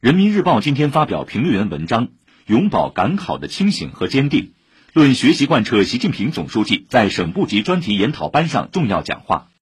人民日报今天发表评论员文章永葆赶考的清醒和坚定。论学习贯彻习近平总书记在省部级专题研讨班上重要讲话。